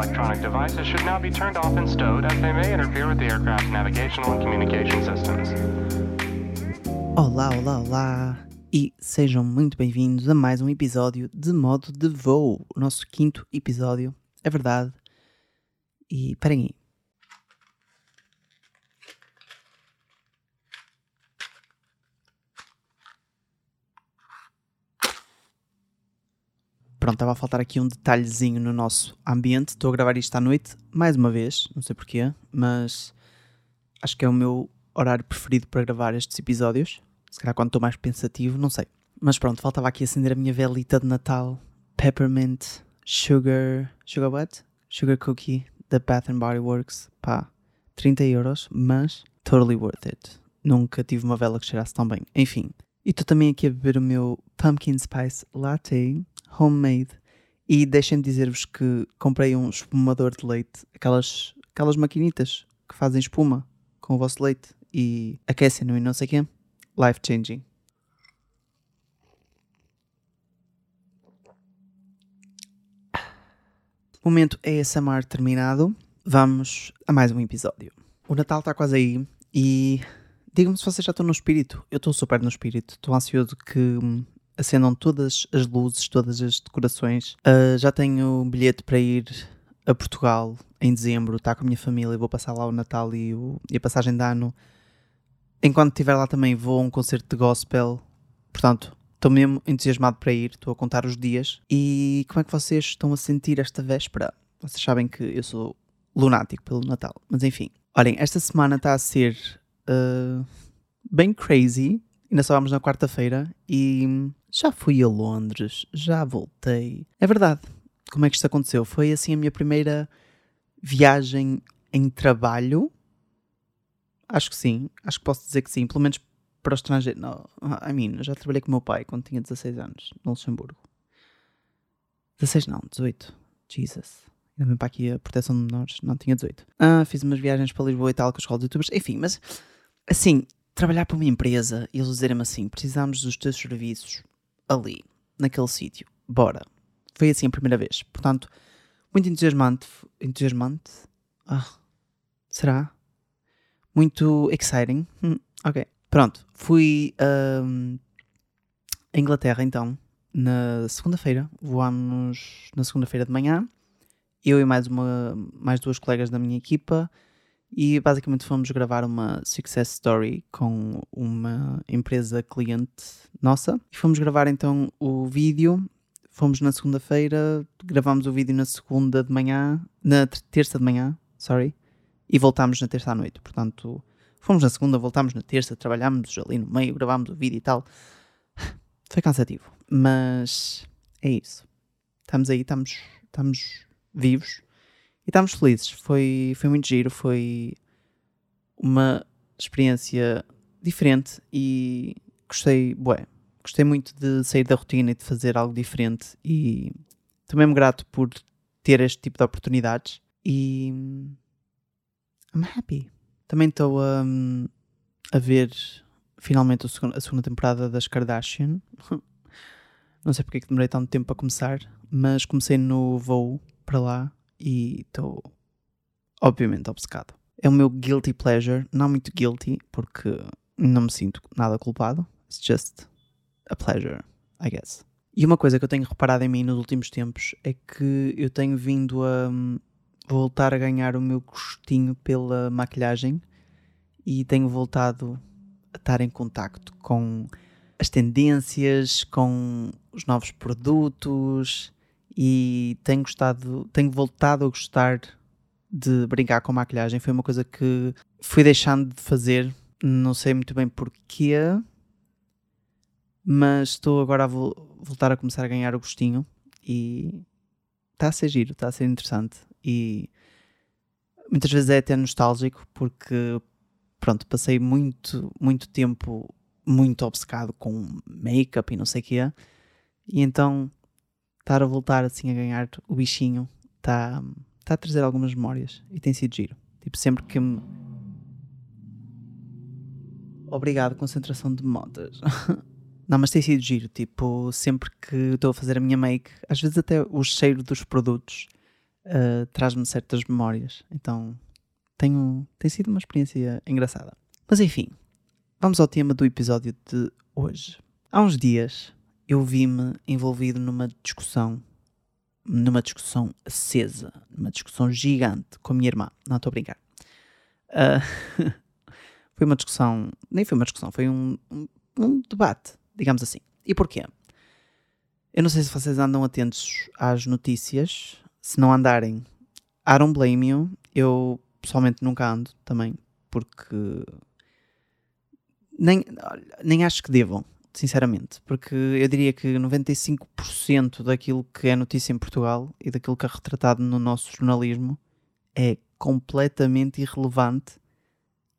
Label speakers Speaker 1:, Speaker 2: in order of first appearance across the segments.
Speaker 1: electronic devices should now be turned off and stowed as they may interfere with the aircraft's navigational and communication systems.
Speaker 2: Olá, olá, olá! E sejam muito bem-vindos a mais um episódio de modo de voo, o nosso quinto episódio, é verdade. E parem aí. Pronto, estava a faltar aqui um detalhezinho no nosso ambiente. Estou a gravar isto à noite, mais uma vez, não sei porquê, mas acho que é o meu horário preferido para gravar estes episódios. Se calhar quando estou mais pensativo, não sei. Mas pronto, faltava aqui acender a minha velita de Natal. Peppermint, Sugar. Sugar what? Sugar Cookie da Bath and Body Works. Pá, 30 euros, mas totally worth it. Nunca tive uma vela que cheirasse tão bem. Enfim. E estou também aqui a beber o meu Pumpkin Spice Latte homemade. E deixem-me dizer-vos que comprei um espumador de leite, aquelas, aquelas maquinitas que fazem espuma com o vosso leite e aquecem-no e não sei quê. Life changing. Momento ASMR terminado. Vamos a mais um episódio. O Natal está quase aí e digam-me se vocês já estão no espírito. Eu estou super no espírito. Estou ansioso que hum, acendam todas as luzes, todas as decorações. Uh, já tenho um bilhete para ir a Portugal em dezembro, estar com a minha família, vou passar lá o Natal e, o, e a passagem de ano. Enquanto estiver lá também vou a um concerto de gospel, portanto estou mesmo entusiasmado para ir, estou a contar os dias. E como é que vocês estão a sentir esta véspera? Vocês sabem que eu sou lunático pelo Natal, mas enfim. Olhem, esta semana está a ser uh, bem crazy. Ainda só vamos na quarta-feira e já fui a Londres, já voltei. É verdade. Como é que isto aconteceu? Foi assim a minha primeira viagem em trabalho. Acho que sim, acho que posso dizer que sim, pelo menos para o estrangeiro. Não, I mean, já trabalhei com o meu pai quando tinha 16 anos, no Luxemburgo. 16 não, 18. Jesus. Bem para aqui a proteção de menores, não tinha 18. Ah, fiz umas viagens para Lisboa e tal com a escola de youtubers. Enfim, mas assim, trabalhar para uma empresa e eles dizerem-me assim: precisamos dos teus serviços ali, naquele sítio. Bora. Foi assim a primeira vez. Portanto, muito entusiasmante. Entusiasmante? Ah, será? Muito exciting. Hum, ok. Pronto. Fui um, Inglaterra então, na segunda-feira. Voámos na segunda-feira de manhã. Eu e mais, uma, mais duas colegas da minha equipa e basicamente fomos gravar uma success story com uma empresa cliente nossa. E fomos gravar então o vídeo. Fomos na segunda-feira, gravámos o vídeo na segunda de manhã, na terça de manhã, sorry, e voltámos na terça à noite. Portanto, fomos na segunda, voltámos na terça, trabalhámos ali no meio, gravámos o vídeo e tal. Foi cansativo, mas é isso. Estamos aí, estamos, estamos vivos e estávamos felizes. Foi, foi muito giro, foi uma experiência diferente e gostei, bué, gostei muito de sair da rotina e de fazer algo diferente e estou mesmo grato por ter este tipo de oportunidades e I'm happy. Também estou a, a ver finalmente a segunda, temporada das Kardashian. Não sei porque é que demorei tanto tempo a começar, mas comecei no voo para lá e estou obviamente obcecado. É o meu guilty pleasure, não muito guilty, porque não me sinto nada culpado. It's just a pleasure, I guess. E uma coisa que eu tenho reparado em mim nos últimos tempos é que eu tenho vindo a hum, voltar a ganhar o meu gostinho pela maquilhagem e tenho voltado a estar em contacto com as tendências, com os novos produtos e tenho gostado, tenho voltado a gostar de brincar com maquilhagem. Foi uma coisa que fui deixando de fazer, não sei muito bem porquê, mas estou agora a vo voltar a começar a ganhar o gostinho. E está a ser giro, está a ser interessante. E muitas vezes é até nostálgico porque pronto, passei muito, muito tempo muito obcecado com make-up e não sei o quê. E então estar a voltar assim a ganhar o bichinho está tá a trazer algumas memórias e tem sido giro. Tipo, sempre que me. Obrigado, concentração de modas. Não, mas tem sido giro. Tipo, sempre que estou a fazer a minha make, às vezes até o cheiro dos produtos uh, traz-me certas memórias. Então tenho, tem sido uma experiência engraçada. Mas enfim, vamos ao tema do episódio de hoje. Há uns dias eu vi-me envolvido numa discussão, numa discussão acesa, numa discussão gigante com a minha irmã. Não estou a brincar. Uh, foi uma discussão, nem foi uma discussão, foi um, um, um debate, digamos assim. E porquê? Eu não sei se vocês andam atentos às notícias. Se não andarem, I don't blame you. Eu pessoalmente nunca ando também, porque nem, nem acho que devam sinceramente, porque eu diria que 95% daquilo que é notícia em Portugal e daquilo que é retratado no nosso jornalismo é completamente irrelevante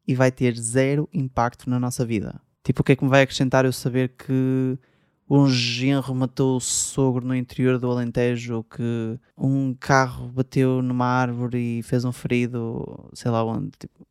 Speaker 2: e vai ter zero impacto na nossa vida. Tipo, o que é que me vai acrescentar eu saber que um genro matou o sogro no interior do Alentejo, que um carro bateu numa árvore e fez um ferido, sei lá onde. Tipo,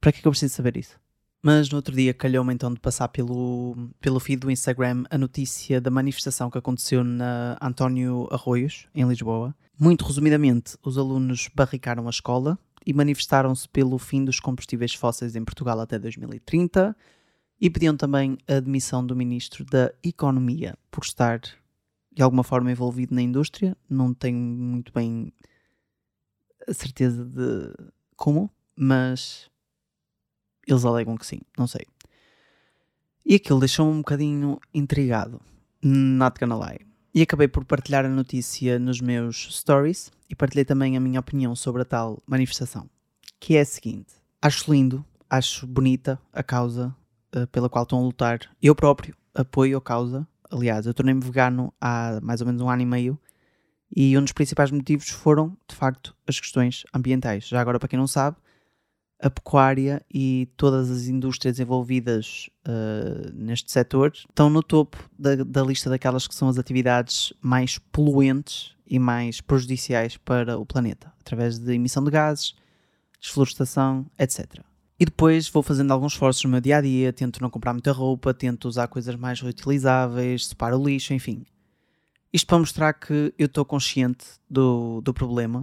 Speaker 2: para que é que eu preciso saber isso? Mas no outro dia calhou-me então de passar pelo, pelo feed do Instagram a notícia da manifestação que aconteceu na António Arroios, em Lisboa. Muito resumidamente, os alunos barricaram a escola e manifestaram-se pelo fim dos combustíveis fósseis em Portugal até 2030 e pediam também a admissão do Ministro da Economia por estar de alguma forma envolvido na indústria. Não tenho muito bem a certeza de como, mas eles alegam que sim, não sei. E aquilo deixou-me um bocadinho intrigado. Not gonna lie. E acabei por partilhar a notícia nos meus stories e partilhei também a minha opinião sobre a tal manifestação. Que é a seguinte: acho lindo, acho bonita a causa uh, pela qual estão a lutar. Eu próprio apoio a causa. Aliás, eu tornei-me vegano há mais ou menos um ano e meio e um dos principais motivos foram, de facto, as questões ambientais. Já agora, para quem não sabe, a pecuária e todas as indústrias envolvidas uh, neste setor estão no topo da, da, lista daquelas que são as atividades mais poluentes e mais prejudiciais para o planeta, através de emissão de gases, desflorestação, etc. E depois vou fazendo alguns esforços no meu dia a dia, tento não comprar muita roupa, tento usar coisas mais reutilizáveis, separo o lixo, enfim. Isto para mostrar que eu estou consciente do, do problema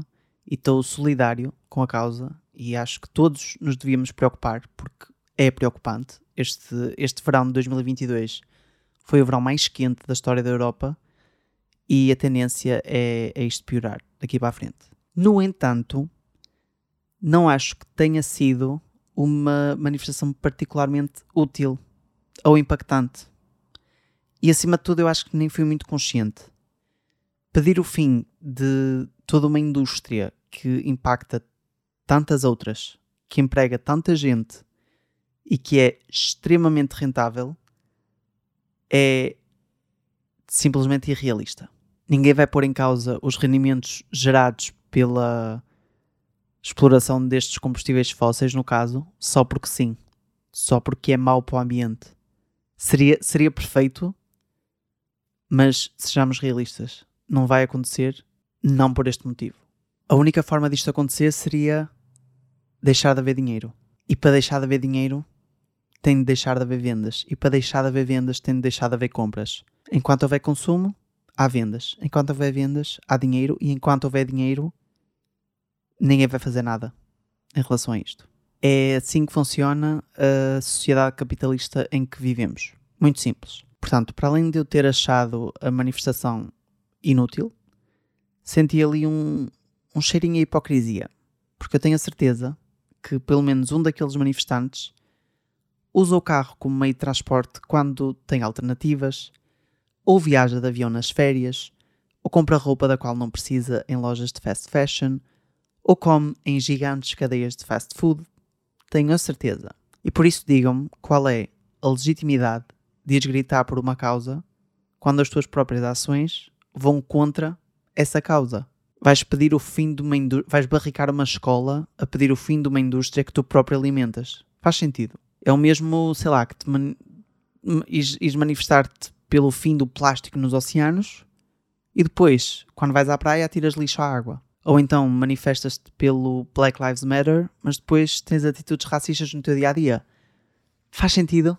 Speaker 2: e estou solidário com a causa e acho que todos nos devíamos preocupar porque é preocupante. Este, este verão de 2022 foi o verão mais quente da história da Europa e a tendência é, é isto piorar daqui para a frente. No entanto, não acho que tenha sido uma manifestação particularmente útil ou impactante. E acima de tudo, eu acho que nem fui muito consciente. Pedir o fim de toda uma indústria que impacta tantas outras, que emprega tanta gente e que é extremamente rentável, é simplesmente irrealista. Ninguém vai pôr em causa os rendimentos gerados pela exploração destes combustíveis fósseis, no caso, só porque sim, só porque é mau para o ambiente. Seria, seria perfeito, mas sejamos realistas, não vai acontecer, não por este motivo a única forma disto acontecer seria deixar de haver dinheiro. E para deixar de haver dinheiro, tem de deixar de haver vendas. E para deixar de haver vendas, tem de deixar de haver compras. Enquanto houver consumo, há vendas. Enquanto houver vendas, há dinheiro. E enquanto houver dinheiro, ninguém vai fazer nada em relação a isto. É assim que funciona a sociedade capitalista em que vivemos. Muito simples. Portanto, para além de eu ter achado a manifestação inútil, senti ali um, um cheirinho a hipocrisia, porque eu tenho a certeza que pelo menos um daqueles manifestantes usa o carro como meio de transporte quando tem alternativas, ou viaja de avião nas férias, ou compra roupa da qual não precisa em lojas de fast fashion, ou come em gigantes cadeias de fast food. Tenho a certeza. E por isso digam-me qual é a legitimidade de ires gritar por uma causa quando as tuas próprias ações vão contra essa causa vais pedir o fim de uma vais barricar uma escola a pedir o fim de uma indústria que tu próprio alimentas. Faz sentido. É o mesmo, sei lá, que te man... ires, manifestar-te pelo fim do plástico nos oceanos e depois, quando vais à praia, atiras lixo à água. Ou então manifestas-te pelo Black Lives Matter, mas depois tens atitudes racistas no teu dia a dia. Faz sentido?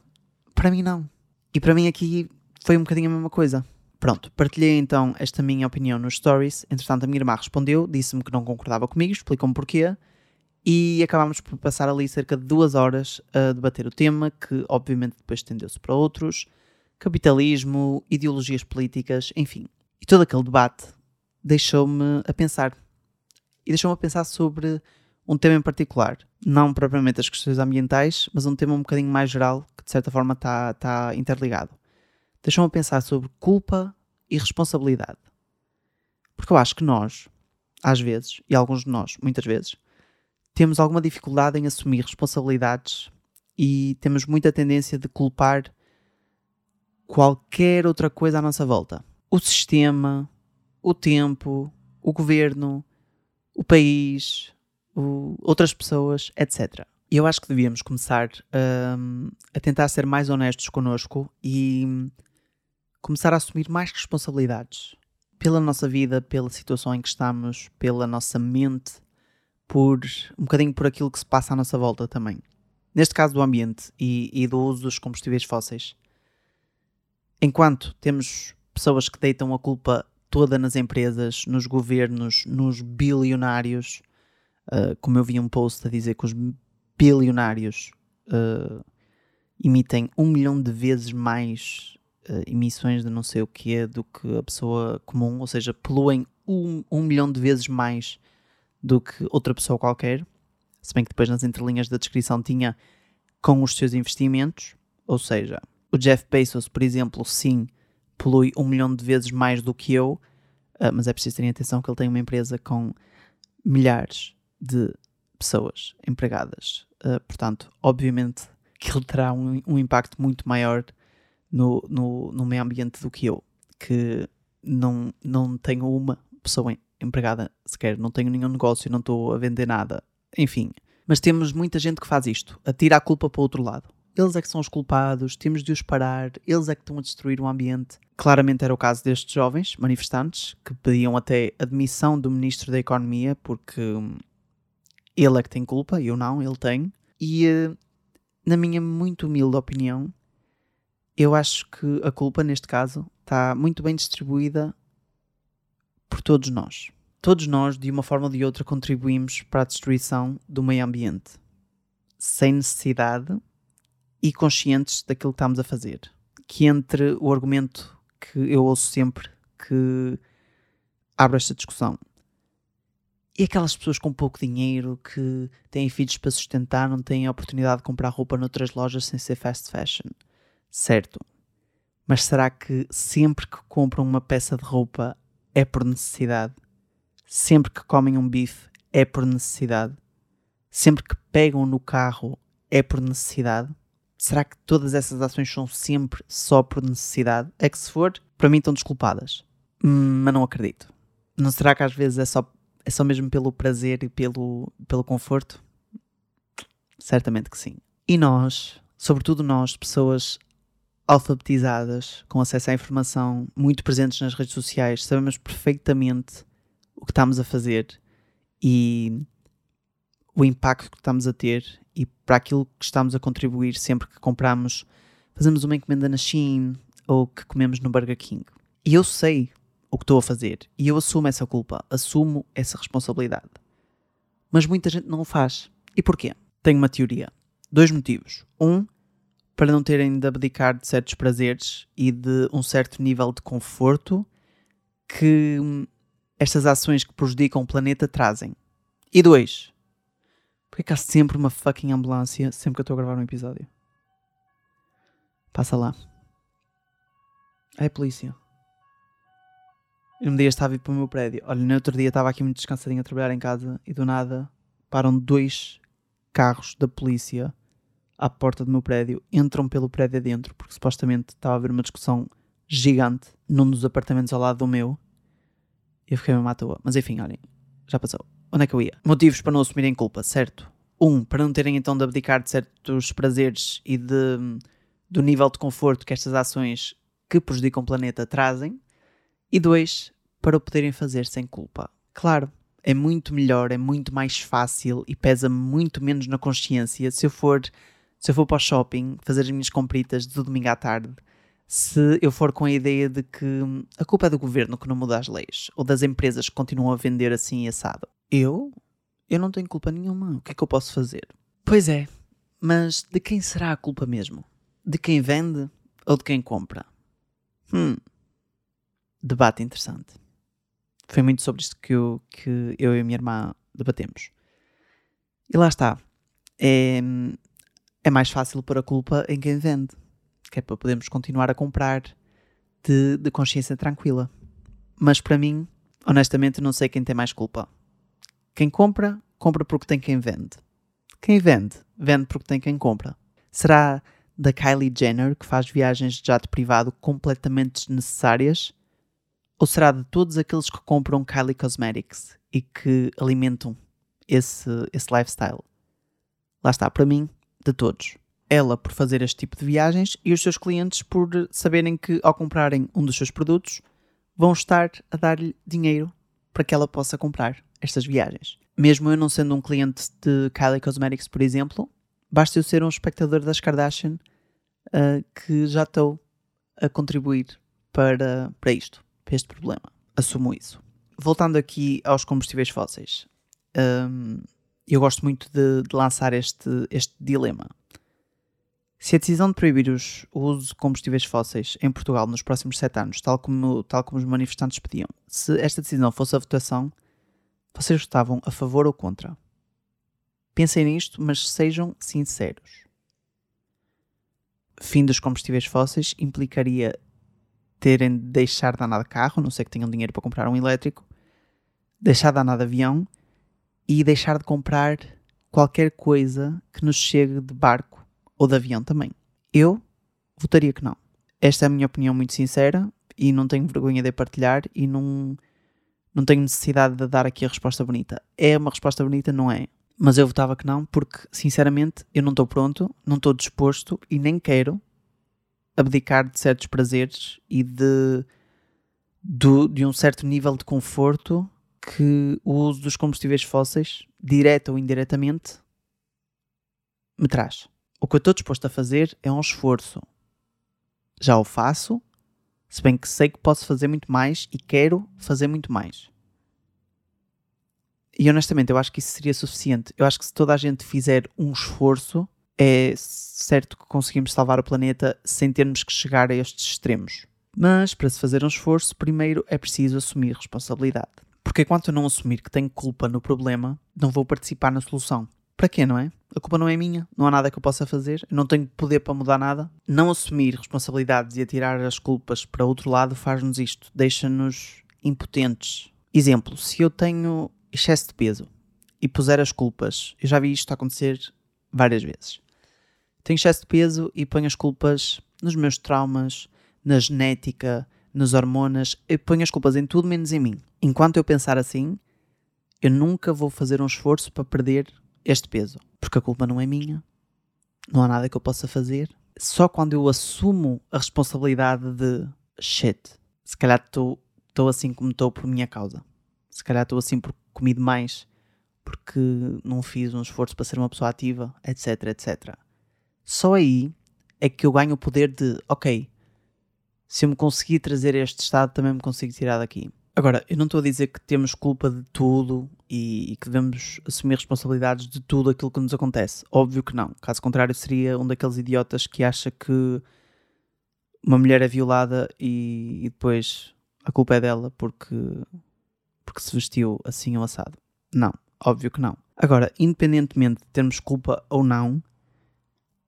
Speaker 2: Para mim, não. E para mim, aqui foi um bocadinho a mesma coisa. Pronto, partilhei então esta minha opinião nos stories. Entretanto, a minha irmã respondeu, disse-me que não concordava comigo, explicou-me porquê. E acabámos por passar ali cerca de duas horas a debater o tema, que obviamente depois estendeu-se para outros: capitalismo, ideologias políticas, enfim. E todo aquele debate deixou-me a pensar. E deixou-me a pensar sobre um tema em particular. Não propriamente as questões ambientais, mas um tema um bocadinho mais geral, que de certa forma está tá interligado deixam-me a pensar sobre culpa e responsabilidade. Porque eu acho que nós, às vezes, e alguns de nós, muitas vezes, temos alguma dificuldade em assumir responsabilidades e temos muita tendência de culpar qualquer outra coisa à nossa volta. O sistema, o tempo, o governo, o país, o, outras pessoas, etc. E eu acho que devíamos começar um, a tentar ser mais honestos connosco e começar a assumir mais responsabilidades pela nossa vida, pela situação em que estamos, pela nossa mente, por um bocadinho por aquilo que se passa à nossa volta também. Neste caso do ambiente e, e do uso dos combustíveis fósseis. Enquanto temos pessoas que deitam a culpa toda nas empresas, nos governos, nos bilionários, uh, como eu vi um post a dizer que os bilionários uh, emitem um milhão de vezes mais emissões de não sei o que é do que a pessoa comum, ou seja, poluem um, um milhão de vezes mais do que outra pessoa qualquer. Se bem que depois nas entrelinhas da descrição tinha com os seus investimentos, ou seja, o Jeff Bezos, por exemplo, sim, polui um milhão de vezes mais do que eu, uh, mas é preciso ter atenção que ele tem uma empresa com milhares de pessoas empregadas. Uh, portanto, obviamente que ele terá um, um impacto muito maior no, no, no meio ambiente do que eu, que não, não tenho uma pessoa empregada sequer, não tenho nenhum negócio, não estou a vender nada, enfim. Mas temos muita gente que faz isto, atira a culpa para o outro lado. Eles é que são os culpados, temos de os parar, eles é que estão a destruir o ambiente. Claramente era o caso destes jovens manifestantes que pediam até admissão do Ministro da Economia porque hum, ele é que tem culpa, eu não, ele tem. E, eh, na minha muito humilde opinião, eu acho que a culpa, neste caso, está muito bem distribuída por todos nós. Todos nós, de uma forma ou de outra, contribuímos para a destruição do meio ambiente, sem necessidade e conscientes daquilo que estamos a fazer. Que entre o argumento que eu ouço sempre que abre esta discussão e aquelas pessoas com pouco dinheiro que têm filhos para sustentar, não têm a oportunidade de comprar roupa noutras lojas sem ser fast fashion certo. Mas será que sempre que compram uma peça de roupa é por necessidade? Sempre que comem um bife é por necessidade? Sempre que pegam no carro é por necessidade? Será que todas essas ações são sempre só por necessidade? É que se for, para mim estão desculpadas. Mas não acredito. Não será que às vezes é só, é só mesmo pelo prazer e pelo, pelo conforto? Certamente que sim. E nós, sobretudo nós, pessoas alfabetizadas, com acesso à informação, muito presentes nas redes sociais, sabemos perfeitamente o que estamos a fazer e o impacto que estamos a ter e para aquilo que estamos a contribuir sempre que compramos, fazemos uma encomenda na Shein ou que comemos no Burger King. E eu sei o que estou a fazer e eu assumo essa culpa, assumo essa responsabilidade. Mas muita gente não o faz. E porquê? Tenho uma teoria. Dois motivos. Um, para não terem de abdicar de certos prazeres e de um certo nível de conforto que estas ações que prejudicam o planeta trazem. E dois, porque é que há sempre uma fucking ambulância sempre que eu estou a gravar um episódio? Passa lá. É polícia. Um dia estava a ir para o meu prédio. Olha, no outro dia estava aqui muito descansadinho a trabalhar em casa e do nada param dois carros da polícia à porta do meu prédio, entram pelo prédio adentro, porque supostamente estava a haver uma discussão gigante num dos apartamentos ao lado do meu. E eu fiquei mesmo à toa. Mas enfim, olhem, já passou. Onde é que eu ia? Motivos para não assumirem culpa, certo? Um, para não terem então de abdicar de certos prazeres e de, do nível de conforto que estas ações que prejudicam o planeta trazem. E dois, para o poderem fazer sem culpa. Claro, é muito melhor, é muito mais fácil e pesa muito menos na consciência se eu for se eu for para o shopping fazer as minhas compritas do domingo à tarde, se eu for com a ideia de que a culpa é do governo que não muda as leis ou das empresas que continuam a vender assim assado. Eu? Eu não tenho culpa nenhuma. O que é que eu posso fazer? Pois é, mas de quem será a culpa mesmo? De quem vende ou de quem compra? Hum. Debate interessante. Foi muito sobre isto que eu, que eu e a minha irmã debatemos. E lá está. É, é mais fácil pôr a culpa em quem vende. Que é para podermos continuar a comprar de, de consciência tranquila. Mas para mim, honestamente, não sei quem tem mais culpa. Quem compra, compra porque tem quem vende. Quem vende, vende porque tem quem compra. Será da Kylie Jenner que faz viagens de jato privado completamente desnecessárias? Ou será de todos aqueles que compram Kylie Cosmetics e que alimentam esse, esse lifestyle? Lá está, para mim, de todos. Ela por fazer este tipo de viagens e os seus clientes por saberem que ao comprarem um dos seus produtos vão estar a dar-lhe dinheiro para que ela possa comprar estas viagens. Mesmo eu não sendo um cliente de Kylie Cosmetics, por exemplo, basta eu ser um espectador das Kardashian uh, que já estou a contribuir para, para isto, para este problema. Assumo isso. Voltando aqui aos combustíveis fósseis, um, eu gosto muito de, de, lançar este, este dilema. Se a decisão de proibir os, o uso de combustíveis fósseis em Portugal nos próximos sete anos, tal como, tal como os manifestantes pediam, se esta decisão fosse a votação, vocês estavam a favor ou contra? Pensem nisto, mas sejam sinceros. Fim dos combustíveis fósseis implicaria terem de deixar de andar de carro, não sei que tenham dinheiro para comprar um elétrico, deixar de andar de avião e deixar de comprar qualquer coisa que nos chegue de barco ou de avião também. Eu votaria que não. Esta é a minha opinião muito sincera e não tenho vergonha de partilhar e não não tenho necessidade de dar aqui a resposta bonita. É uma resposta bonita? Não é. Mas eu votava que não, porque, sinceramente, eu não estou pronto, não estou disposto e nem quero abdicar de certos prazeres e de, de, de um certo nível de conforto que o uso dos combustíveis fósseis, direta ou indiretamente, me traz. O que eu estou disposto a fazer é um esforço. Já o faço, se bem que sei que posso fazer muito mais e quero fazer muito mais. E honestamente, eu acho que isso seria suficiente. Eu acho que se toda a gente fizer um esforço, é certo que conseguimos salvar o planeta sem termos que chegar a estes extremos. Mas para se fazer um esforço, primeiro é preciso assumir responsabilidade. Porque enquanto eu não assumir que tenho culpa no problema, não vou participar na solução. Para quê, não é? A culpa não é minha, não há nada que eu possa fazer, eu não tenho poder para mudar nada. Não assumir responsabilidades e atirar as culpas para outro lado faz-nos isto, deixa-nos impotentes. Exemplo, se eu tenho excesso de peso e puser as culpas, eu já vi isto acontecer várias vezes. Tenho excesso de peso e ponho as culpas nos meus traumas, na genética, nas hormonas, eu ponho as culpas em tudo menos em mim. Enquanto eu pensar assim, eu nunca vou fazer um esforço para perder este peso. Porque a culpa não é minha, não há nada que eu possa fazer. Só quando eu assumo a responsabilidade de shit, se calhar estou assim como estou por minha causa. Se calhar estou assim porque comi demais, porque não fiz um esforço para ser uma pessoa ativa, etc, etc. Só aí é que eu ganho o poder de, ok, se eu me conseguir trazer este estado, também me consigo tirar daqui. Agora, eu não estou a dizer que temos culpa de tudo e, e, que devemos assumir responsabilidades de tudo aquilo que nos acontece. Óbvio que não. Caso contrário, seria um daqueles idiotas que acha que uma mulher é violada e, e depois a culpa é dela porque, porque se vestiu assim ou assado. Não, óbvio que não. Agora, independentemente de termos culpa ou não,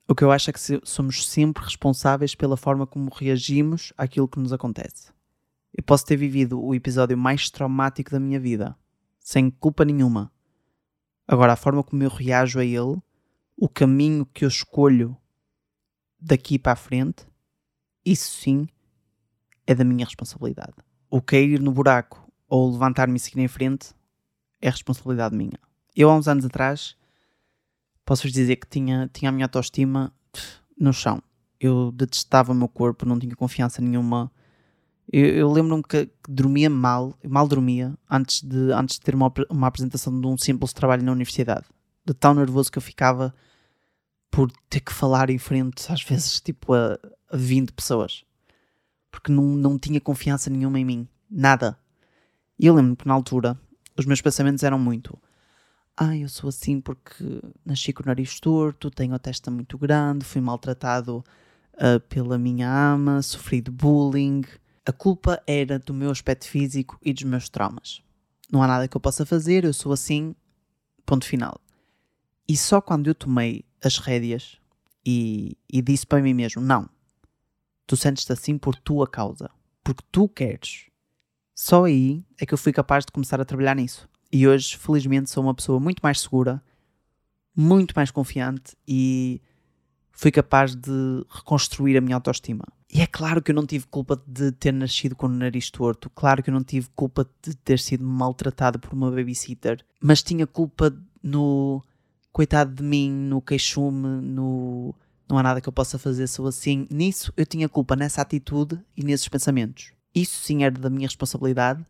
Speaker 2: o que eu acho é que somos sempre responsáveis pela forma como reagimos àquilo que nos acontece. Eu posso ter vivido o episódio mais traumático da minha vida, sem culpa nenhuma. Agora, a forma como eu reajo a ele, o caminho que eu escolho daqui para a frente, isso sim é da minha responsabilidade. O cair no buraco ou levantar-me e seguir em frente é responsabilidade minha. Eu, há uns anos atrás, posso-vos dizer que tinha, tinha a minha autoestima no chão. Eu detestava o meu corpo, não tinha confiança nenhuma eu, eu lembro-me que, que, dormia mal, mal dormia, antes de, antes de ter uma, uma apresentação de um simples trabalho na universidade. De tão nervoso que eu ficava por ter que falar em frente, às vezes, tipo, a, a 20 pessoas. porque não, não tinha confiança nenhuma em mim. Nada. E eu lembro que na altura os meus pensamentos eram muito. Ah, eu sou assim porque nasci com o nariz torto, tenho a testa muito grande, fui maltratado uh, pela minha ama, sofri de bullying. A culpa era do meu aspecto físico e dos meus traumas. Não há nada que eu possa fazer, eu sou assim, ponto final. E só quando eu tomei as rédeas e, e disse para mim mesmo: não, tu sentes-te assim por tua causa, porque tu queres. Só aí é que eu fui capaz de começar a trabalhar nisso. E hoje, felizmente, sou uma pessoa muito mais segura, muito mais confiante e fui capaz de reconstruir a minha autoestima. E é claro que eu não tive culpa de ter nascido com o nariz torto, claro que eu não tive culpa de ter sido maltratado por uma babysitter, mas tinha culpa no coitado de mim, no queixume, no não há nada que eu possa fazer, sou assim. Nisso eu tinha culpa, nessa atitude e nesses pensamentos. Isso sim era da minha responsabilidade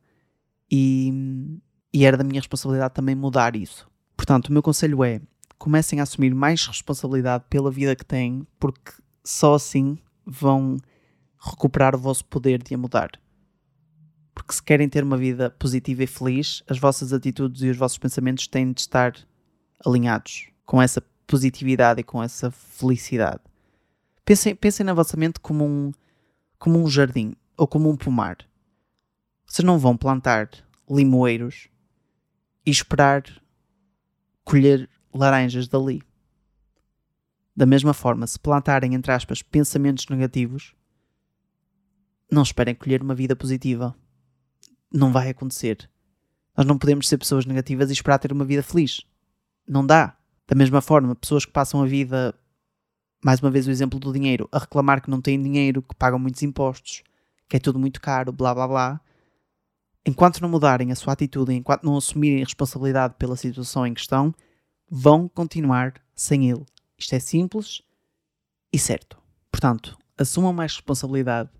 Speaker 2: e, e era da minha responsabilidade também mudar isso. Portanto, o meu conselho é: comecem a assumir mais responsabilidade pela vida que têm, porque só assim vão recuperar o vosso poder de a mudar. Porque se querem ter uma vida positiva e feliz, as vossas atitudes e os vossos pensamentos têm de estar alinhados com essa positividade e com essa felicidade. Pensem, pensem na vossa mente como um, como um jardim ou como um pomar. Vocês não vão plantar limoeiros e esperar colher laranjas dali. Da mesma forma, se plantarem, entre aspas, pensamentos negativos, não esperem colher uma vida positiva. Não vai acontecer. Nós não podemos ser pessoas negativas e esperar ter uma vida feliz. Não dá. Da mesma forma, pessoas que passam a vida, mais uma vez o exemplo do dinheiro, a reclamar que não têm dinheiro, que pagam muitos impostos, que é tudo muito caro, blá blá blá. Enquanto não mudarem a sua atitude, enquanto não assumirem responsabilidade pela situação em questão, vão continuar sem ele. Isto é simples e certo. Portanto, assumam mais responsabilidade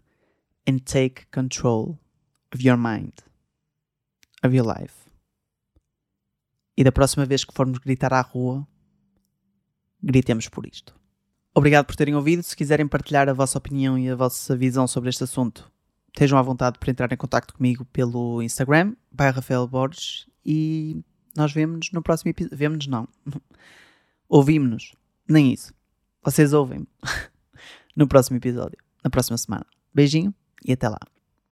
Speaker 2: and take control of your mind, of your life. E da próxima vez que formos gritar à rua, gritemos por isto. Obrigado por terem ouvido. Se quiserem partilhar a vossa opinião e a vossa visão sobre este assunto, estejam à vontade para entrar em contato comigo pelo Instagram, by Rafael Borges, e nós vemos-nos no próximo episódio. Vemos-nos não. Ouvimos-nos. Nem isso. Vocês ouvem no próximo episódio, na próxima semana. Beijinho e até lá.